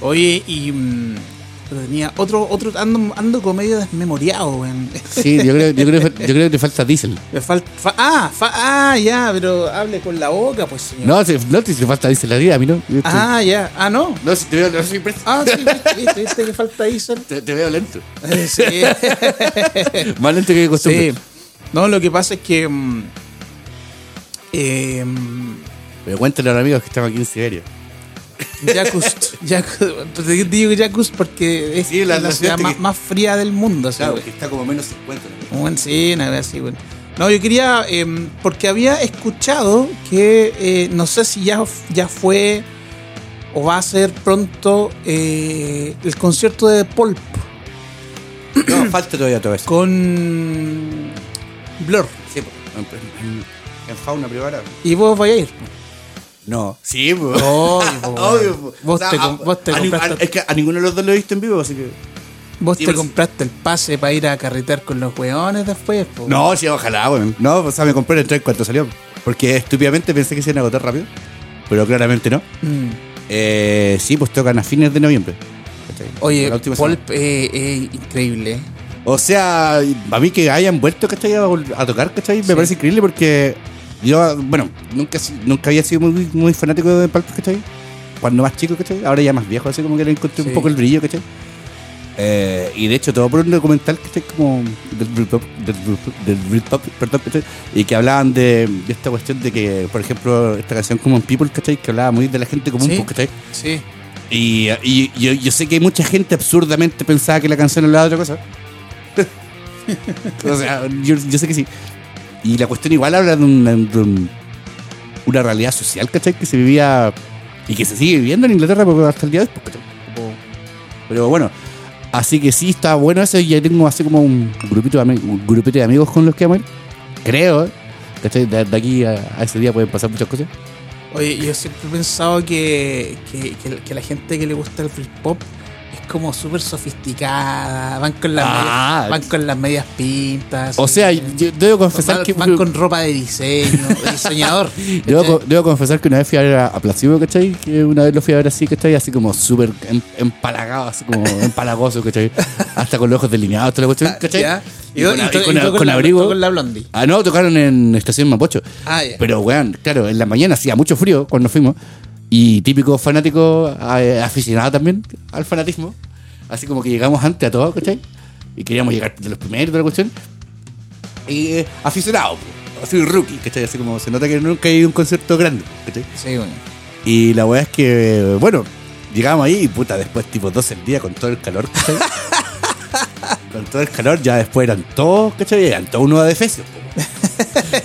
Oye, y. mm, pero tenía otro, otro ando, ando como medio desmemoriado, weón. Sí, yo creo, yo creo, yo creo que te falta diésel. Me falta. fa- ah, fa- ah, ya, pero hable con la boca, pues, señor. No, si, no, si te falta diésel la vida, a mí no. Estoy- Ah, ya. Ah, no. No, si te veo, no soy preso. Ah, sí, viste, viste, viste que falta Diesel. Te, te veo lento. Eh, Sí. Más lento que de costumbre. sí. No, lo que pasa es que. mm, eh, mm, Pero cuéntale a los amigos que estamos aquí en Siberia. Te digo Yakutsk porque es Sí, la- la, la ciudad más, que- más fría del mundo. así, Claro, que está como menos 50. ¿no? Bueno, sí, una vez así, bueno. No, yo quería, eh, porque había escuchado que eh, no sé si ya, ya fue o va a ser pronto eh, el concierto de Pulp No, falta todavía todo eso. con Blur. Sí, pues, en, en- en fauna privada. Y vos vais a ir. No. Sí, pues. Obvio, po, Obvio, po. Vos te a- vos te a compraste- a- Es que a ninguno de los dos lo he visto en vivo, así que. Vos Sí, te pues- compraste el pase para ir a carretear con los weones después. po. No, sí, ojalá, weón. No, o sea, me compré el tren cuando salió. Porque estúpidamente pensé que se iban a agotar rápido. Pero claramente no. Mm. Eh, sí, pues tocan a fines de noviembre. Oye. Pulp eh, eh, increíble. O sea, a mí que hayan vuelto, ¿cachai? A, a tocar, ¿cachai? Me Sí. parece increíble porque yo, bueno, nunca, nunca había sido muy, muy fanático de Pulp, ¿cachai? Cuando más chico, ¿cachai? Ahora ya más viejo, así como que le encontré Sí. un poco el brillo, ¿cachai? Eh, y de hecho, todo por un documental que está como del Britpop, del perdón, ¿cachai? y que hablaban de, de esta cuestión de que, por ejemplo, esta canción Common People, ¿cachai? Que hablaba muy de la gente común, Sí. pues, ¿cachai? Sí. Y, y yo, yo sé que hay mucha gente absurdamente pensaba que la canción hablaba de otra cosa. o sea, yo, yo sé que sí. Y la cuestión igual habla de, una, una realidad social, ¿cachai? Que se vivía y que se sigue viviendo en Inglaterra hasta el día de hoy, Pero bueno, así que sí, está bueno eso ya tengo así como un grupito de, un grupito de amigos con los que vamos. Creo. ¿cachai? De, aquí a, a ese día pueden pasar muchas cosas. Oye, yo siempre he pensado que, que, que- que la gente que le gusta el Britpop es como súper sofisticada. Van con las Ah. medias, van con las medias pintas. O sea, yo debo confesar van, que... van con ropa de diseño, de diseñador. Debo, ¿cachai? debo confesar que una vez fui a ver a, a Placebo, ¿cachai? Que una vez lo fui a ver así, ¿cachai? Así como súper em- empalagado, así como empalagoso, ¿cachai? Hasta con los ojos delineados, toda la cuestión, ¿cachai? Ya. Y con, y y to- con- y to- con la, abrigo. con la blondie. Ah, no, tocaron en Estación Mapocho. Ah, ya. Pero, weón, claro, en la mañana hacía mucho frío cuando fuimos. Y típico fanático, aficionado también al fanatismo. Así como que llegamos antes a todo, ¿cachai? Y queríamos llegar de los primeros toda la cuestión. Y eh, aficionado, así rookie, ¿cachai? Así como se nota que nunca he ido a un concierto grande, ¿cachai? Sí, bueno. Y la weá es que, bueno, llegamos ahí y puta, después tipo 12 el día con todo el calor, ¿cachai? con todo el calor, ya después eran todos, ¿cachai? Eran todos unos adefesios.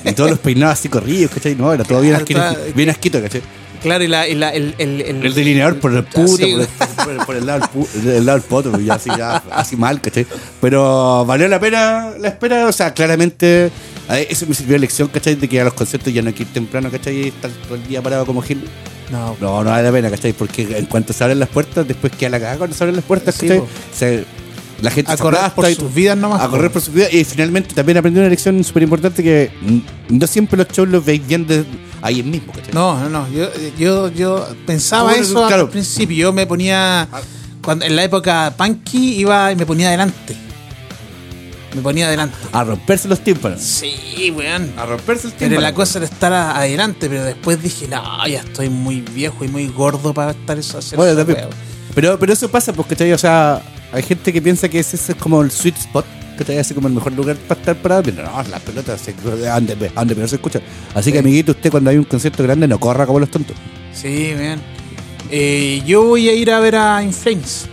y todos los peinados así corridos, ¿cachai? No, era todo bien, asquito, bien asquito, ¿cachai? Claro, y, la, y la, el, el, el, El delineador por el puto, sí, por, el, por el- por el lado del lado del poto, ya así, ya, así mal, ¿cachai? Pero valió la pena la espera, o sea, claramente, a- eso me sirvió de lección, ¿cachai? De que a los conciertos ya no hay que ir temprano, ¿cachai? Y estar todo el día parado como Gil. No, No, no vale la pena, ¿cachai? Porque en cuanto se abren las puertas, después queda la cagada cuando se abren las puertas, ¿cachai? Se- la gente a correr por sus vidas nomás. a correr por su vida y finalmente también aprendí una lección súper importante que no siempre los shows los veis bien de ahí mismo, ¿cachai? No, no, no. Yo, yo, yo pensaba eso claro. al principio. Yo me ponía. Cuando, en la época punky iba y me ponía adelante. Me ponía adelante. A romperse los tímpanos. Sí, weón. A romperse el Pero tímpano. la cosa era estar a- adelante, pero después dije, no, ya estoy muy viejo y muy gordo para estar eso hacer Bueno, esa también. wea". Pero, pero eso pasa porque, ¿cachai? O sea, hay gente que piensa que ese es como el sweet spot, que Así como el mejor lugar para estar parado. Pero no, las pelotas, se, ande, ande, pero se escucha. Así que, amiguito, usted cuando hay un concierto grande no corra como los tontos. Sí, weón. Eh, yo voy a ir a ver a Inflames.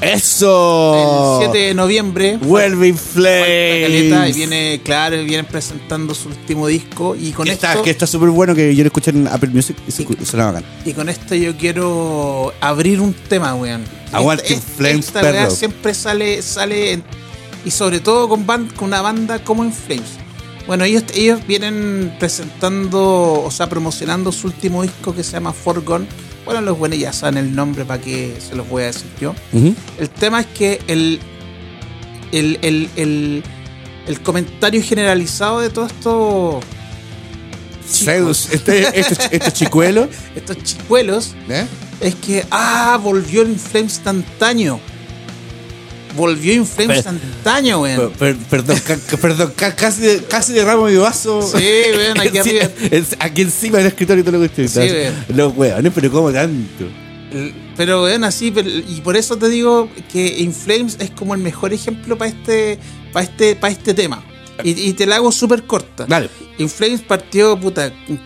¡Eso! El 7 de noviembre. Vuelve Flames. y viene, claro, vienen presentando su último disco y con que esto está, que está súper bueno que yo lo escuché en Apple Music y se escu- suena bacán. y con esto yo quiero abrir un tema, weón. Aguante Esta- Flames, esta weá perro. siempre sale sale en- y sobre todo con, ban- con una banda como en Flames. Bueno, ellos, ellos vienen presentando, o sea, promocionando su último disco que se llama Forgone. Bueno, los buenos ya saben el nombre para que se los voy a decir yo. El tema es que el, el, el, el, el comentario generalizado de todo esto chicos, Este- estos, estos chicuelos. estos chicuelos, ¿eh? es que, ah, volvió In Flames instantáneo. Volvió In Flames Pero- instantáneo, Per- weón. per- perdón, ca- perdón ca- casi, casi derramo mi vaso. Sí, weón, aquí arriba. aquí encima del escritorio todo lo que estoy Sí, weón. Los weones, pero ¿cómo tanto? Pero weón, así, y por eso te digo que In Flames es como el mejor ejemplo para este, para este, para este tema. Y, y te la hago súper corta. Dale. In Flames partió, puta, un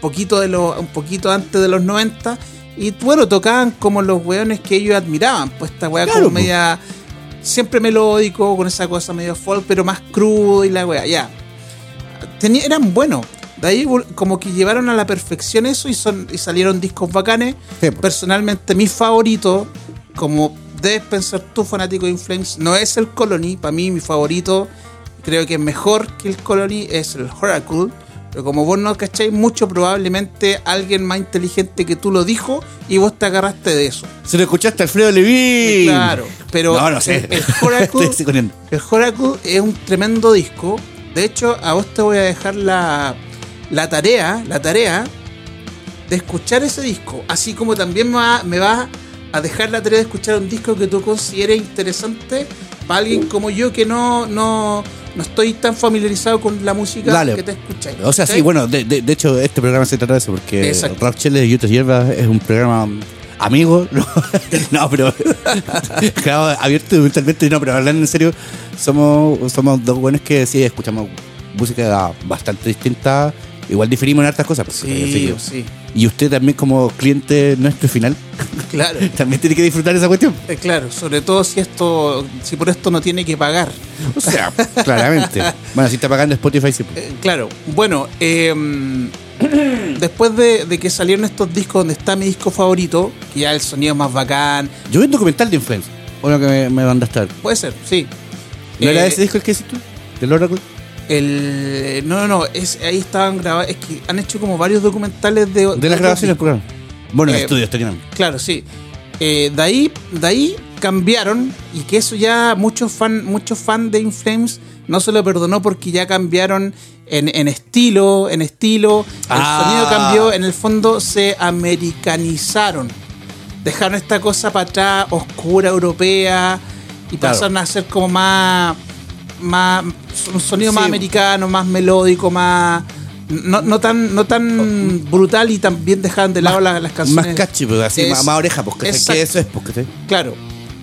poquito, de los, un poquito antes de los 90. Y bueno, tocaban como los weones que ellos admiraban. Pues esta weá Claro, como media. Siempre melódico, con esa cosa medio folk, pero más crudo y la weá, ya. Tenía- eran buenos. De ahí como que llevaron a la perfección eso y, son, y salieron discos bacanes. Sí. Personalmente mi favorito, como debes pensar tú fanático de Inflames, no es el Colony. Para mí mi favorito, creo que es mejor que el Colony, es el Oracle. Pero como vos no cacháis mucho, probablemente alguien más inteligente que tú lo dijo y vos te agarraste de eso. Se lo escuchaste a Alfredo Levín. Claro, pero No, no sé. el, poniendo. el es un tremendo disco. De hecho, a vos te voy a dejar la, la tarea, la tarea de escuchar ese disco. Así como también me va, me va a dejar la tarea de escuchar un disco que tú consideres interesante para alguien como yo que no, no, no estoy tan familiarizado con la música Dale. que te escucháis. O sea, sí, bueno, de, de- de hecho, este programa se trata de eso, porque Exacto. Rap Chile de Hierba es un programa amigo, no, no, pero claro, abierto mentalmente, no, pero hablando en serio, somos, somos dos buenos que sí escuchamos música bastante distinta, igual diferimos en hartas cosas. pues, Sí, sí, Y usted también como cliente nuestro final, claro. también tiene que disfrutar esa cuestión. Eh, Claro, sobre todo si esto, si por esto no tiene que pagar. O sea, claramente. Bueno, si está pagando Spotify, sí. pues. Eh, claro, bueno, eh, después de, de que salieron estos discos donde está mi disco favorito, que ya el sonido es más bacán, Yo vi un documental de Influence, uno que me, me mandaste a ver. puede ser, sí. ¿No era Eh, ese disco el que hiciste tú? ¿Del Oracle? El, no, no, no, es, ahí estaban grabados, es que han hecho como varios documentales de... De las grabaciones programa. Bueno, Eh, estudios tenían. Claro, sí. Eh, de, ahí, de ahí cambiaron y que eso ya muchos fan, muchos fan de Inflames no se lo perdonó porque ya cambiaron en, en estilo, en estilo, el Ah. sonido cambió, en el fondo se americanizaron. Dejaron esta cosa para atrás, oscura, europea, y Claro. pasaron a ser como más, más un sonido más americano, más melódico, más no, no tan, no tan brutal y también dejaron de lado las, las canciones. Más catchy, pues, así, Es- más, más oreja, pues, ¿cachai? Exacto. que eso es, pues, ¿cachai? Claro.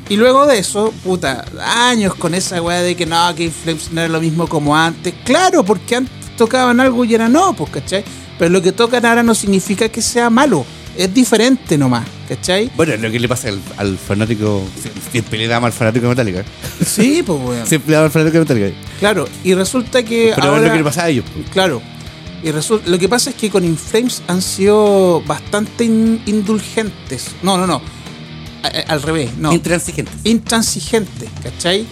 Y luego de eso, puta, años con esa weá de que no, que Flames no era lo mismo como antes. Claro, porque antes tocaban algo y era no, pues, ¿cachai? Pero lo que tocan ahora no significa que sea malo. Es diferente nomás, ¿cachai? Bueno, es lo que le pasa al, al fanático, siempre le damos al fanático de Metallica. Sí, pues, weón. Siempre le damos al fanático de Metallica. Claro. Y resulta que Pero ahora... es lo que le pasa a ellos. pues. Claro. Y resulta, lo que pasa es que con Inflames han sido bastante in- indulgentes. No, no, no. A- a- al revés, no. Intransigentes. intransigente, ¿cachai?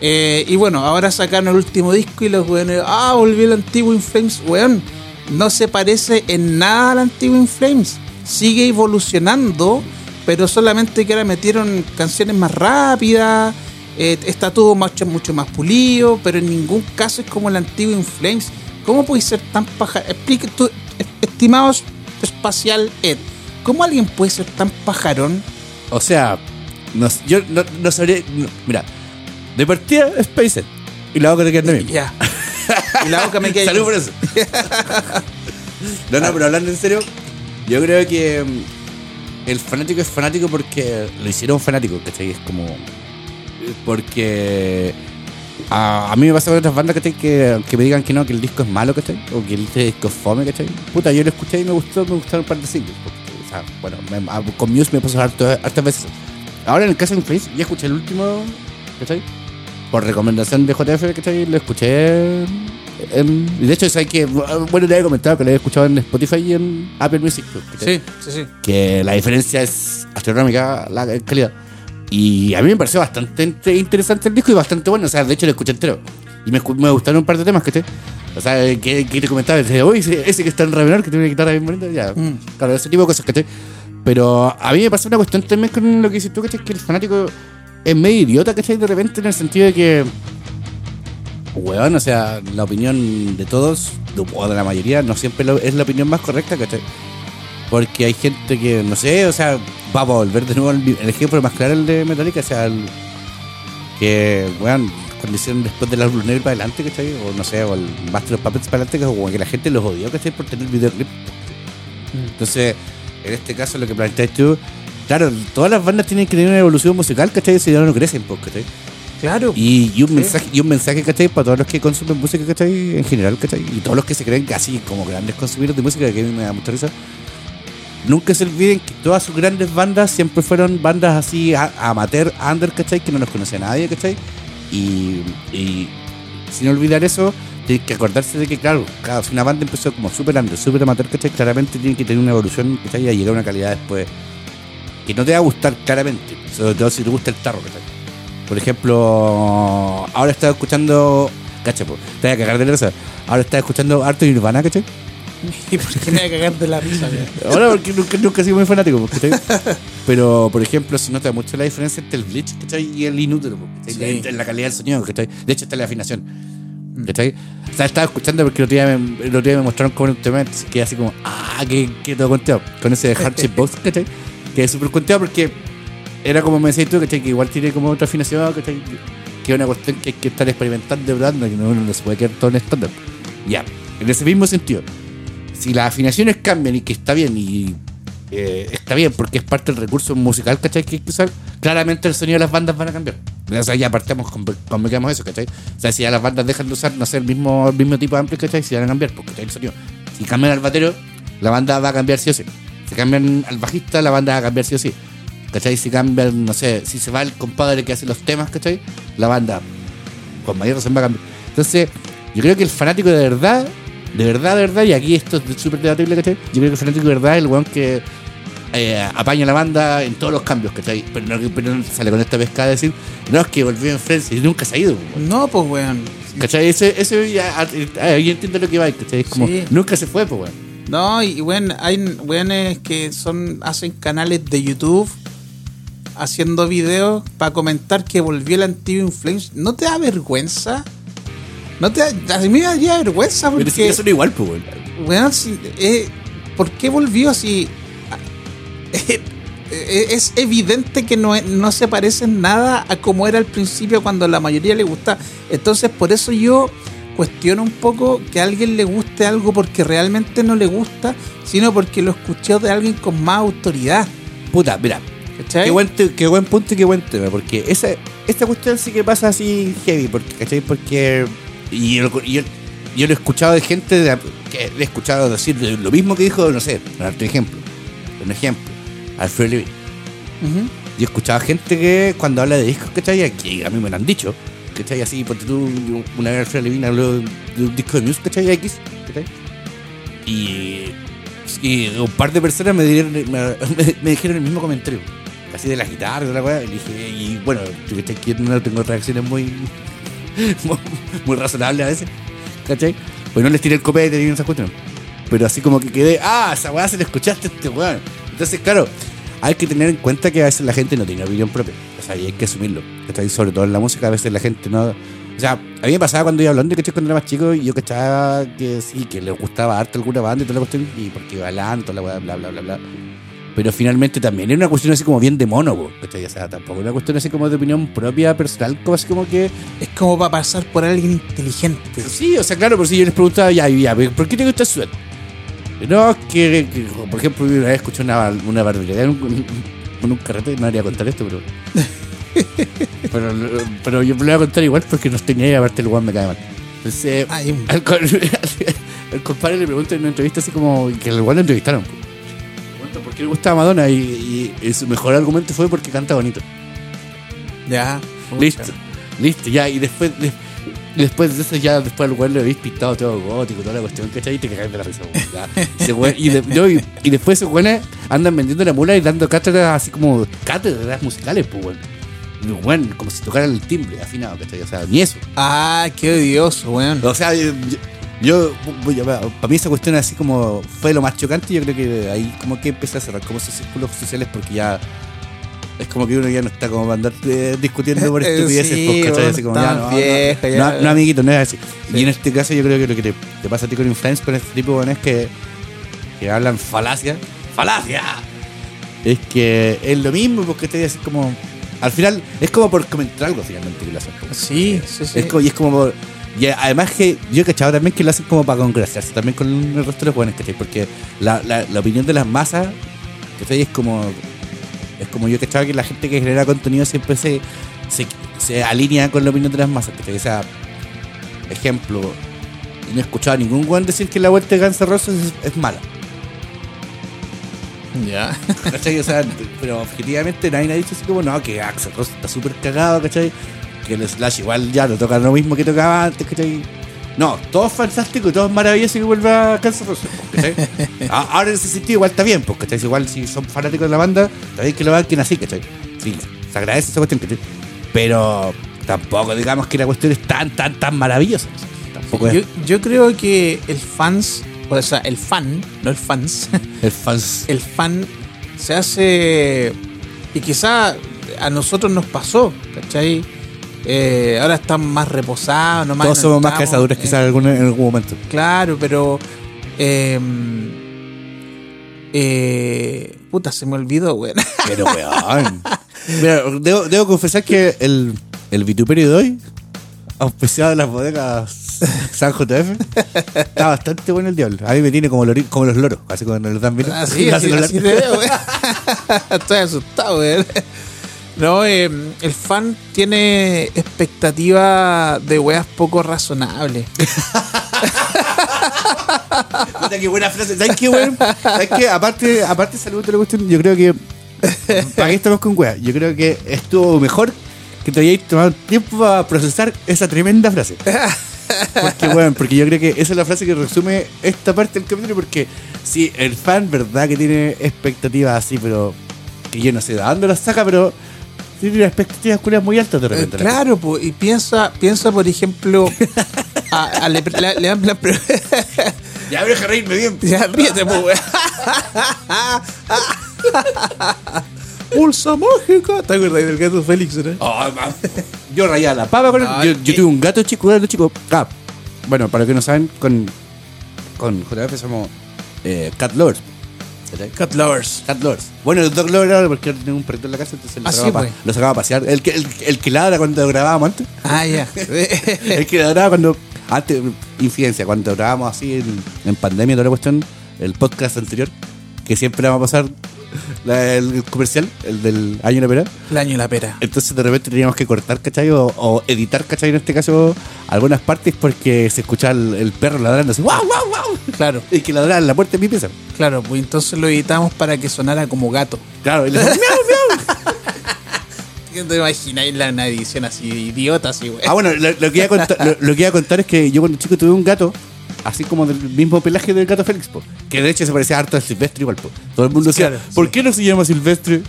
Eh, y bueno, ahora sacaron el último disco y los weones, ah, volvió el antiguo Inflames, weón. No se parece en nada al antiguo Inflames. Sigue evolucionando, pero solamente que ahora metieron canciones más rápidas, eh, está todo mucho, mucho más pulido, pero en ningún caso es como el antiguo Inflames. ¿Cómo puede ser tan paja? Explique tú, estimados espacial Ed, ¿cómo alguien puede ser tan pajarón? O sea, no, yo no, no sabría. no, mira, de partida SpaceX. Y la boca te queda de mí. Ya. Y la boca me queda. Salud por eso. no, no, pero hablando en serio, yo creo que mm, el fanático es fanático porque lo hicieron fanático, ¿cachai? Es como. Porque. A, mí me pasa con otras bandas ¿cachai? que, que me digan que no, que el disco es malo, ¿cachai? O que el disco es fome, ¿cachai? Puta, yo lo escuché y me gustó, me gustaron un par de singles. o sea, bueno, con Muse me pasó harto- hartas veces. Ahora en el caso de Influence, ya escuché el último, ¿cachai? Por recomendación de JF, ¿cachai? Lo escuché en- de hecho, ¿sabes que Bueno, le había comentado que lo había escuchado en Spotify y en Apple Music. Sí, sí, sí. Que la diferencia es astronómica la calidad. Y a mí me pareció bastante inte- interesante el disco y bastante bueno. O sea, de hecho lo escuché entero. Y me, me gustaron un par de temas que O sea, que, que te comentaba, decía, uy, ese, ese que está en re menor, que tiene una guitarra bien bonita, ya. Mm. Claro, ese tipo de cosas, ¿cachai? Pero a mí me pasa una cuestión también con lo que dices tú, ¿cachai? Que el fanático es medio idiota, ¿cachai? De repente, en el sentido de que weón, o sea, la opinión de todos, de- o de la mayoría, no siempre lo- es la opinión más correcta, ¿cachai? Porque hay gente que, no sé, o sea, vamos a volver de nuevo al el ejemplo más claro, el de Metallica, o sea, el- que, weón, cuando hicieron después del álbum negro para adelante, ¿cachai? O no sé, o el Master of Puppets para adelante, que, como que la gente los odió, ¿cachai? Por tener videoclip. Entonces, en este caso, lo que planteas tú, claro, todas las bandas tienen que tener una evolución musical, ¿cachai? Si no, no crecen, pues, ¿cachai? Claro. Y, y un mensaje, y un mensaje, ¿cachai? Para todos los que consumen música, ¿cachai? En general, ¿cachai? Y todos los que se creen así como grandes consumidores de música, que a mí me da mucha risa. Nunca se olviden que todas sus grandes bandas siempre fueron bandas así amateur, under, ¿cachai? Que no los conocía nadie, ¿cachai? Y, y sin olvidar eso, tienen que acordarse de que, claro, claro, si una banda empezó como super under, super amateur, ¿cachai? Claramente tiene que tener una evolución, ¿cachai? Y llegar a una calidad después que no te va a gustar claramente, sobre todo si te gusta el tarro, ¿cachai? Por ejemplo, ahora estaba escuchando. Cacha, po, te voy a cagar de la risa. Ahora estaba escuchando harto Nirvana, ¿cachai? ¿Y por qué me voy a cagar de la risa? Ahora porque nunca, nunca he sido muy fanático, ¿cachai? Pero, por ejemplo, se nota mucho la diferencia entre el Bleach, ¿cachai? Y el Inútero. Sí. En, la calidad del sonido, ¿cachai? De hecho, está la afinación. ¿Cachai? O sea, estaba escuchando porque el otro día me, el otro día me mostraron como un tema que así como, ah, que, que todo conteado. Con ese Hardship Box, ¿cachai? Que es súper conteado porque era como me decías tú, ¿cachai? Que igual tiene como otra afinación, ¿cachai? Que es una cuestión que hay que estar experimentando, de verdad, que no, no se puede quedar todo en estándar. Ya, en ese mismo sentido, si las afinaciones cambian y que está bien y eh, está bien porque es parte del recurso musical, ¿cachai? Que hay que usar, claramente el sonido de las bandas van a cambiar. O sea, ya partamos con, convengamos eso, ¿cachai? O sea, si ya las bandas dejan de usar, no sé, el mismo, mismo tipo de amplios, ¿cachai? Si van a cambiar, porque ¿cachai? el sonido. Si cambian al batero, la banda va a cambiar sí o sí. Si cambian al bajista, la banda va a cambiar sí o sí. ¿Cachai? Si cambian, no sé, si se va el compadre que hace los temas, ¿cachai? La banda con mayor razón va a cambiar. Entonces, yo creo que el fanático de verdad, de verdad, de verdad, y aquí esto es súper debatible, ¿cachai? Yo creo que el fanático de verdad es el weón que eh, apaña la banda en todos los cambios, ¿cachai? Pero no, pero no sale con esta pescada de decir, no, es que volvió en Friends y nunca se ha ido, weón. No, pues, weón. ¿cachai? Ese, ese ya, yo entiendo lo que va, ¿cachai? Es como, Sí. nunca se fue, pues, weón. No, y bueno, hay weones que son hacen canales de YouTube haciendo videos para comentar que volvió el antiguo Inflames. ¿No te da vergüenza? No te da, a mí me daría vergüenza Pero si porque, son igual, pues, weón, si- eh, ¿por qué volvió si eh, es evidente que no, no se parece en nada a como era al principio cuando la mayoría le gusta? Entonces, por eso yo cuestiono un poco que a alguien le guste algo porque realmente no le gusta, sino porque lo escuchó de alguien con más autoridad. Puta, mira, ¿Cachai? Qué buen, qué buen punto y qué buen tema, porque esa, esta cuestión sí que pasa así heavy, porque, ¿cachai? Porque y yo, yo, yo lo he escuchado de gente de- que le he escuchado decir lo mismo que dijo, no sé, por darte un ejemplo, un ejemplo, Alfred Levin. Ujú. Yo he escuchado gente que cuando habla de discos, ¿cachai? Que a mí me lo han dicho, ¿cachai? Así, porque tú, una vez Alfred Levin habló de un disco de Muse, ¿cachai? X, ¿cachai? Y, y un par de personas me, dieron, me, me dijeron el mismo comentario, así de la guitarra, de la weá, y dije, y bueno, yo que no tengo reacciones muy, muy, razonables a veces, ¿cachai? Pues no les tiré el copete ni esas cuestiones. Pero así como que quedé, ah, esa weá se la escuchaste a este weón. Entonces, claro, hay que tener en cuenta que a veces la gente no tiene opinión propia. O sea, y hay que asumirlo. ¿cachai? Sobre todo en la música, a veces la gente no. O sea, a mí me pasaba cuando iba hablando, ¿cachai? Cuando era más chico, y yo cachaba que sí, que le gustaba harto alguna banda y toda la cuestión, y porque hablando, toda la weá, bla, bla, bla, bla. Pero finalmente también era una cuestión así como bien de mono. O sea, tampoco una cuestión así como de opinión propia, personal, como así como que. Es como para pasar por alguien inteligente. Sí, o sea, claro, por si yo les preguntaba, ya, ya, ¿por qué te gusta Sweat? No, es que, que, por ejemplo, una vez escuché una, una barbaridad en un, en un carrete, no haría contar esto, pero. pero, pero yo me lo voy a contar igual porque no tenía idea, aparte el guan me cae mal. Entonces, Ay, al, compadre le pregunta en una entrevista así como que el guan lo entrevistaron. po. Le preguntan por qué le gustaba Madonna y, y- y su mejor argumento fue porque canta bonito. Ya. Listo, listo, ya, y después, de- después de eso, ya después al weón le habéis pintado todo gótico, toda la cuestión, ¿cachai? Y te cagáis de la risa, weón, y, de- yo- y, y después esos weones andan vendiendo la mula y dando cátedras así como cátedras musicales, pues weón. Weón, como si tocaran el timbre afinado, ¿cachai? O sea, ni eso. Ah, qué odioso, weón. O sea, yo, yo- yo- para mí esa cuestión así como fue lo más chocante, yo creo que ahí como que empecé a cerrar como esos círculos sociales porque ya Es como que uno ya no está como andar eh, discutiendo por Eh, estupideces, sí, pues, ¿cachai? bueno, Así como, ya, no, no, no, ya. no, no, amiguito, no es así. Sí. Y en este caso yo creo que lo que te, te pasa a ti con Influence, con este tipo de weones que, que hablan falacia, falacia, es que es lo mismo, porque te así como, al final, es como por comentar algo finalmente que lo hacen. pues. Sí, sí, sí. Es como, y es como por- y además que yo he cachado también que lo hacen como para congraciarse también con el resto de los jóvenes, ¿cachai? Porque la, la, la opinión de las masas, ¿cachai? Es como es como yo he cachado que la gente que genera contenido siempre se, se, se alinea con la opinión de las masas, ¿cachai? O sea, ejemplo, no he escuchado a ningún weón decir que la vuelta de Guns N' Roses es, es mala. Ya. ¿Cachai? O sea, pero objetivamente nadie ha dicho así como, no, que Axel Rose está súper cagado, ¿cachai? Que el Slash igual ya no toca lo mismo que tocaba antes, ¿cachai? No, todo es fantástico, todo es maravilloso que vuelva a Axel Rose, ¿cachai? A- Ahora en ese sentido igual está bien, pues, ¿cachai? Igual si son fanáticos de la banda, bien que lo banquen así, ¿cachai? Sí, se agradece esa cuestión, ¿cachai? Pero tampoco digamos que la cuestión es tan, tan, tan maravillosa. Tampoco Yo, es yo creo que el fans, o sea, el fan, no el fans, el fans. el fan se hace. Y quizá a nosotros nos pasó, ¿cachai? Eh, ahora están más reposados, nomás Todos somos más cazadores eh, quizás en algún, en algún momento. Claro, pero. eh, eh, puta, se me olvidó, güey. Pero, weón. Mira, debo, debo confesar que el, el vituperio de hoy, auspiciado de las bodegas San JF, está bastante bueno el diablo. A mí me tiene como, lori- como los loros, así cuando los dan vino. Así, así, así te veo, güey. Estoy asustado, güey. No, eh, el fan tiene expectativa de weas poco razonables. Qué buena frase. ¿Sabes qué, weón? ¿Sabes qué? Aparte, aparte de salud de la cuestión, yo creo que. ¿Para qué estamos con weas? Yo creo que estuvo mejor que te hayáis tomado tiempo para procesar esa tremenda frase. Porque, weón, porque yo creo que esa es la frase que resume esta parte del capítulo. Porque si el fan, verdad, que tiene expectativas así, pero que yo no sé de dónde las saca, pero tiene unas expectativas culias muy altas de Eh, repente. la claro, pues, y piensa, piensa por ejemplo, a, a le, le- le dan la. Ya me deja reírme bien. Ya ríete, pues, weón. Pulsa mágica. ¿Te acuerdas del gato Félix, no? Oh, yo rayaba la papa con él. Ay, Yo, yo eh. tuve un gato chico, un gato chico. Ah, bueno, para los que no saben, con, con JF somos eh, cat lovers. Cat lovers. Cat lovers. Bueno, el dog lover ahora porque tenía un perrito en la casa, entonces lo, Ah, sacaba, sí, pa- pues. sacaba a pasear. El que, el, el que ladra cuando grabábamos antes. Ah, ya. el que ladraba cuando. Antes, infidencia, cuando grabábamos así en, en pandemia, toda la cuestión, el podcast anterior, que siempre vamos a pasar la- el, comercial, el del año de la pera. El año de la pera. Entonces de repente teníamos que cortar, ¿cachai? O, o editar, ¿cachai? En este caso, algunas partes porque se escuchaba el, el perro ladrando así, ¡wow, wow, wow! Claro, Y que ladraba en la puerta de mi pieza. claro, pues entonces lo editamos para que sonara como gato. Claro, y le decía, ¡miau, miau! ¿Qué te imagináis la una edición así, idiota, así, güey? Ah, bueno, lo, lo que iba a contar, lo, lo que iba a contar es que yo cuando chico tuve un gato, así como del mismo pelaje del gato Félix, po, que de hecho se parecía harto a Silvestre igual. Po. Todo el mundo decía, Claro, ¿por qué no se llama Silvestre?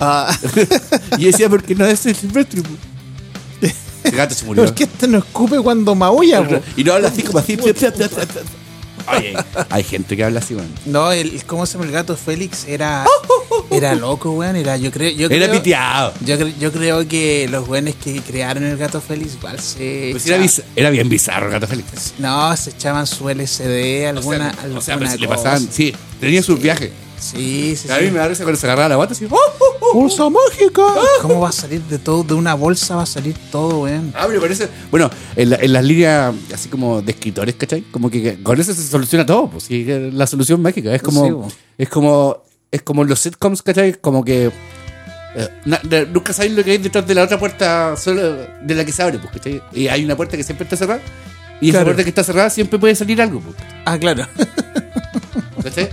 Ah, y decía, porque no es Silvestre. po". El gato se murió. ¿Por qué este no escupe cuando maulla, po? Y no habla así como así. Oye, hay gente que habla así, weón. No, el, ¿cómo se llama el gato Félix? Era, era loco, weón. Era, yo creo, yo Era creo, piteado. yo, yo creo que los weones que crearon el gato Félix igual se. Pues era, bien bizarro el gato Félix. No, se echaban su LCD, alguna. o sea, o sea, alguna pero si le pasaban, sí, tenía sus viajes. Sí, sí, A mí sí. me da risa cuando se agarraba la bata así. ¡oh, oh, oh! Bolsa mágica. ¿Cómo va a salir de todo? De una bolsa va a salir todo, weón. Ah, pero parece. Bueno, en, la- en las líneas así como de escritores, ¿cachai? Como que con eso se soluciona todo, pues que la solución mágica. Es como. Sí, es como. Es como los sitcoms, ¿cachai? Como que. eh, na- na- nunca sabéis lo que hay detrás de la otra puerta solo de la que se abre, pues, ¿cachai? Y hay una puerta que siempre está cerrada. Y esa Claro. puerta que está cerrada siempre puede salir algo, pues, Ah, claro. ¿cachai?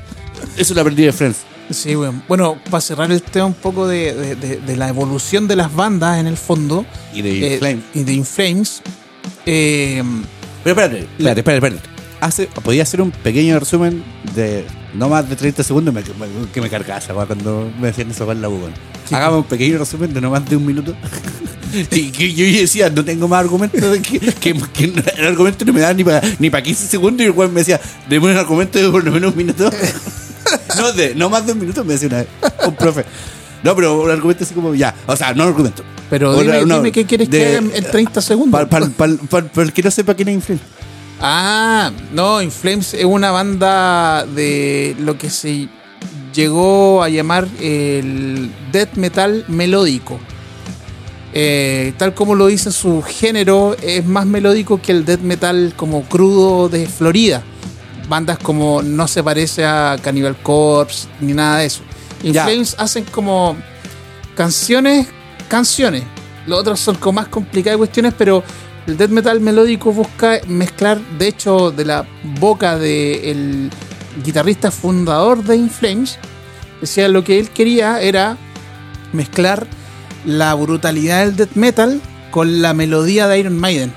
Eso lo aprendí de Friends. Sí, weón. Bueno, para cerrar el tema un poco de, de- de- de la evolución de las bandas en el fondo. Y de eh, Flame. y de Inflames. eh, Pero espérate, espérate, espérate, espérate. Hace, podía hacer un pequeño resumen de no más de 30 segundos me- me- que me weá cuando me decían eso con la bugón. Hagamos un pequeño resumen de no más de un minuto. y que yo decía, no tengo más argumentos, que- que el argumento no me da ni para ni pa 15 segundos y el weón me decía, deme un argumento de por lo menos un minuto. no, de no más de un minuto me decía una vez, un profe. No, pero un argumento así como, ya. O sea, no un argumento. Pero dime, una- dime qué quieres de- que haga en 30 segundos. Para el que no sepa quién es Inflame. Ah, no, In Flames es una banda de lo que se llegó a llamar el death metal melódico. Eh, tal como lo dice su género, es más melódico que el death metal como crudo de Florida. Bandas como No se parece a Cannibal Corpse ni nada de eso. In. Flames hacen como canciones, canciones. Los otros son como más complicadas cuestiones, pero el death metal melódico busca mezclar, de hecho, de la boca del guitarrista fundador de In Flames, decía lo que él quería era mezclar la brutalidad del death metal con la melodía de Iron Maiden.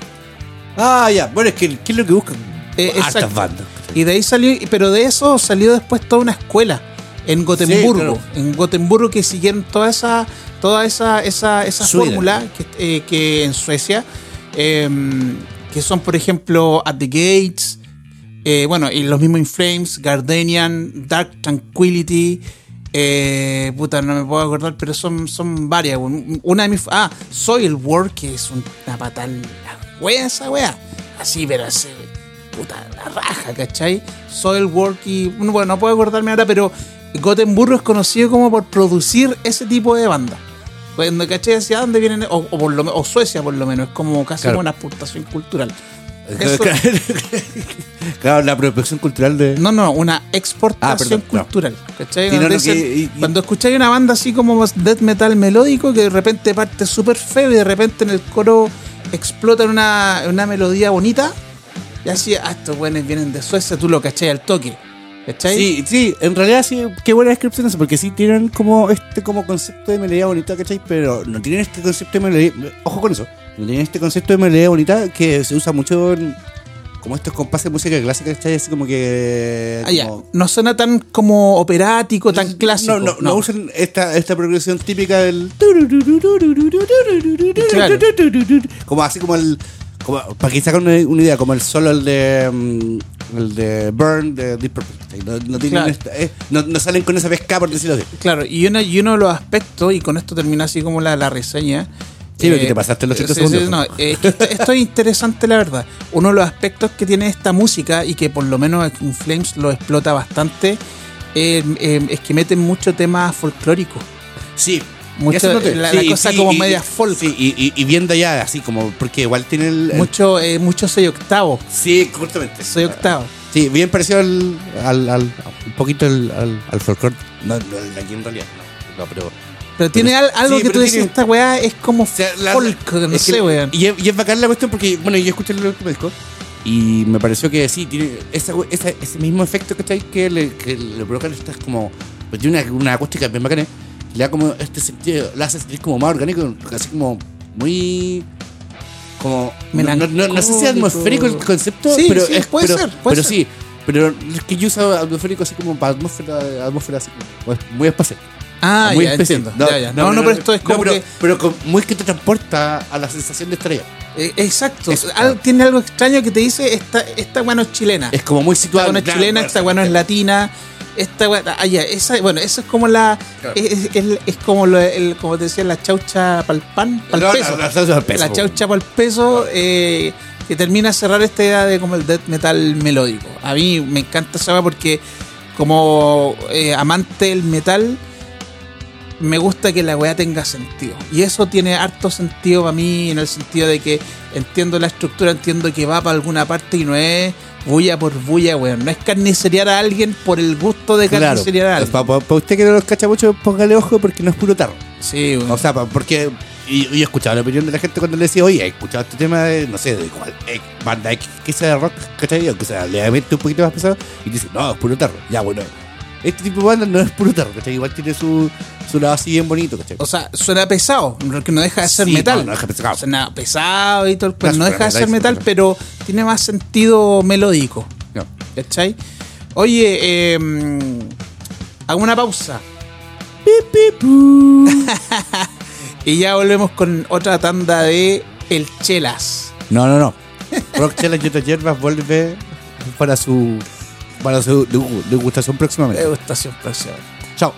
Ah, ya. Bueno, es que ¿qué es lo que buscan? Eh, Hartas bandas. Y de ahí salió, pero de eso salió después toda una escuela en Gotemburgo, en Gotemburgo que siguieron toda esa, toda esa, esa, esa fórmula que, eh, que en Suecia, eh, que son por ejemplo At the Gates, eh, bueno, y los mismos In Flames, Gardenian, Dark Tranquility, eh, puta, no me puedo acordar, pero son, son varias. Un- Una de mis. Ah, Soil War, que es una la wea esa wea. Así, pero así, puta, la raja, ¿cachai? Soil War y. Bueno, no puedo acordarme ahora, pero Gotemburgo es conocido como por producir ese tipo de banda. Cuando caché hacia dónde vienen, o, o por lo, o Suecia por lo menos, es como casi Claro. como una exportación cultural. Eso- claro, la apropiación cultural de. No, no, una exportación Ah, perdón, no. cultural. ¿cachai? No, Cuando, no, que- dicen- y- y- cuando escucháis una banda así como death metal melódico que de repente parte súper feo y de repente en el coro explota en una, una melodía bonita, y así, ah, estos buenos vienen de Suecia, tú lo cachai al toque. ¿Cachai? Sí, sí, en realidad sí, qué buena descripción eso, porque sí tienen como este como concepto de melodía bonita, ¿cachai? Pero no tienen este concepto de melodía, ojo con eso, no tienen este concepto de melodía bonita que se usa mucho en, como estos compases de música clásica, ¿cachai? Así como que... Ah, ya. como- No suena tan como operático, tan clásico. No, no, no, usan esta, esta progresión típica del... Claro. Como así como el... Como, para que se hagan una, una idea, como el solo el de... mm, el de Burn de Deep. No, no tienen Claro. esta- eh, no, no salen con esa pesca, por decirlo así. Claro, y uno, y uno de los aspectos, y con esto termina así como la, la reseña. Sí, porque te pasaste los 30 sí, sí, segundos. no, eh, que esto, esto es interesante, la verdad. Uno de los aspectos que tiene esta música y que por lo menos In Flames lo explota bastante eh, eh, es que meten mucho tema folclórico. Sí. Mucho- la- cosa como media folk. Sí, y, y, y viendo ya así como, porque igual tiene el... el- Mucho, eh, mucho soy octavo. sí, justamente. Soy octavo. Sí, bien parecido al, al, al- un poquito al, al, al folclore. No, no, el de aquí en realidad, no, no, pero... Pero tiene al- algo sí, que tú decís, tiene- esta weá es como O sea, la- folk, no es que- sé, weón. Y es, y es bacán la cuestión porque, bueno, yo escuché el disco y me pareció que sí, tiene esa, esa- ese mismo efecto ¿cachai? que le, que le provocan estas como. Pues tiene una, una acústica bien bacana, le da como este sentido, la hace sentir como más orgánico, así como muy. Como. No, no, no- no sé si es atmosférico el concepto, Sí, pero sí, es. puede pero, ser, puede pero ser. sí. Pero es que yo uso atmosférico así como para atmósfera, atmósfera así como muy espacial. Ah, muy ya entiendo. ya, ya. No, no, pero esto es como pero, que. pero con- muy que te transporta a la sensación de estar allá. eh, exacto. Al-. Tiene algo extraño que te dice: esta, esta weá no es chilena. Es como muy Esta situado. weá no es chilena, esta weá no es latina. Esta weá. Ah, ya, esa, bueno, eso es como la. Claro. Es, es- es como, lo, el, como te decía, la chaucha para el pan, para el peso. la peso. Chaucha para el peso. eh, que termina a cerrar esta idea de como el death metal melódico. A mí me encanta esa porque, como eh, amante del metal me gusta que la weá tenga sentido. Y eso tiene harto sentido para mí, en el sentido de que entiendo la estructura, entiendo que va para alguna parte y no es bulla por bulla, weón. No es carnicería a alguien por el gusto de Claro. carnicería a alguien. Para usted que no los cacha mucho, póngale ojo porque no es puro tarro. Sí, weón. O sea, pa- porque. Y, y he escuchado la opinión de la gente cuando le decía, oye, he escuchado este tema de, no sé, de cuál, eh, banda X que sea rock, ¿cachai? Aunque sea levemente un poquito más pesado, y dice, no, es puro tarro. Ya, bueno, este tipo de banda no es puro tarro, ¿cachai? Igual tiene su, su lado así bien bonito, ¿cachai? O sea, suena pesado, que no deja de ser Sí, metal. no, no deja pesado. Suena pesado y todo, pero Claro, no suena deja de ser metal, metal, pero tiene más sentido melódico. No. ¿Cachai? Oye, eh, hago una pausa. y ya volvemos con otra tanda de El Chelas. No, no, no. Rock Challenge de Hierbas vuelve para su para su degustación próximamente. Degustación próxima. Chao.